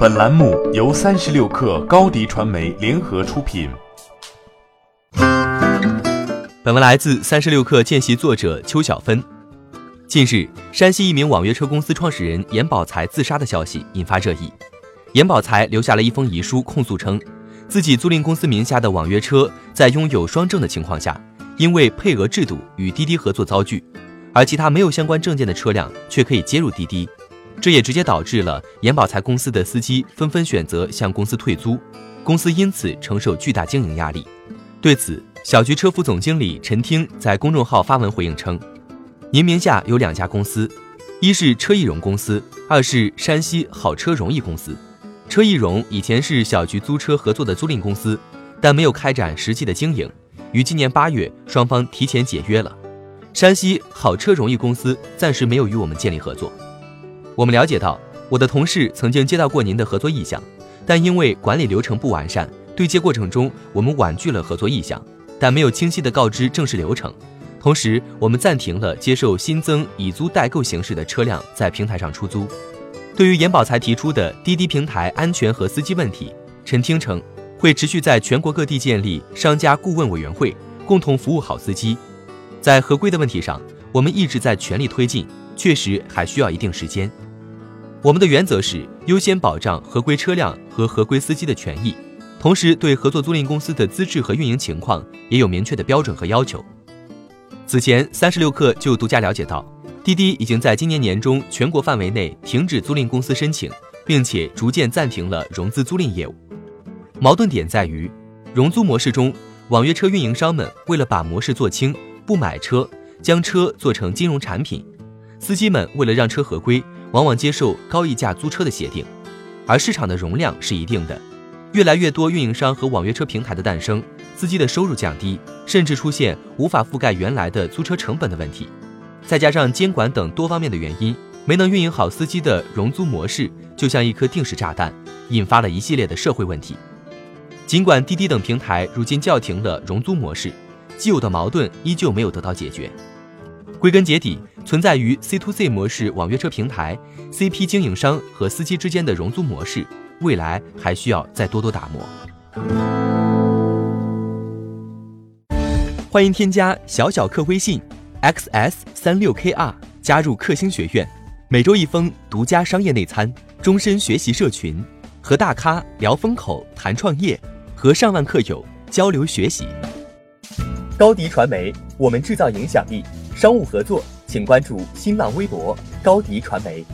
本栏目由三十六氪高低传媒联合出品。本文来自三十六氪见习作者邱小芬。近日，山西一名网约车公司创始人严宝才自杀的消息引发热议。严宝才留下了一封遗书，控诉称，自己租赁公司名下的网约车在拥有双证的情况下，因为配额制度与滴滴合作遭拒，而其他没有相关证件的车辆却可以接入滴滴。这也直接导致了严宝财公司的司机纷纷选择向公司退租，公司因此承受巨大经营压力。对此，小桔车服总经理陈听在公众号发文回应称：“您名下有两家公司，一是车易融公司，二是山西好车容易公司。车易融以前是小桔租车合作的租赁公司，但没有开展实际的经营，于今年八月双方提前解约了。山西好车容易公司暂时没有与我们建立合作。”我们了解到，我的同事曾经接到过您的合作意向，但因为管理流程不完善，对接过程中我们婉拒了合作意向，但没有清晰的告知正式流程。同时，我们暂停了接受新增以租代购形式的车辆在平台上出租。对于严宝才提出的滴滴平台安全和司机问题，陈听称会持续在全国各地建立商家顾问委员会，共同服务好司机。在合规的问题上，我们一直在全力推进，确实还需要一定时间。我们的原则是优先保障合规车辆和合规司机的权益，同时对合作租赁公司的资质和运营情况也有明确的标准和要求。此前，三十六氪就独家了解到，滴滴已经在今年年中全国范围内停止租赁公司申请，并且逐渐暂停了融资租赁业务。矛盾点在于，融租模式中，网约车运营商们为了把模式做轻，不买车，将车做成金融产品；司机们为了让车合规。往往接受高溢价租车的协定，而市场的容量是一定的。越来越多运营商和网约车平台的诞生，司机的收入降低，甚至出现无法覆盖原来的租车成本的问题。再加上监管等多方面的原因，没能运营好司机的融租模式，就像一颗定时炸弹，引发了一系列的社会问题。尽管滴滴等平台如今叫停了融租模式，既有的矛盾依旧没有得到解决。归根结底，存在于 C to C 模式网约车平台、CP 经营商和司机之间的融租模式，未来还需要再多多打磨。欢迎添加小小客微信 xs 三六 kr 加入克星学院，每周一封独家商业内参，终身学习社群，和大咖聊风口、谈创业，和上万客友交流学习。高迪传媒，我们制造影响力。商务合作，请关注新浪微博高迪传媒。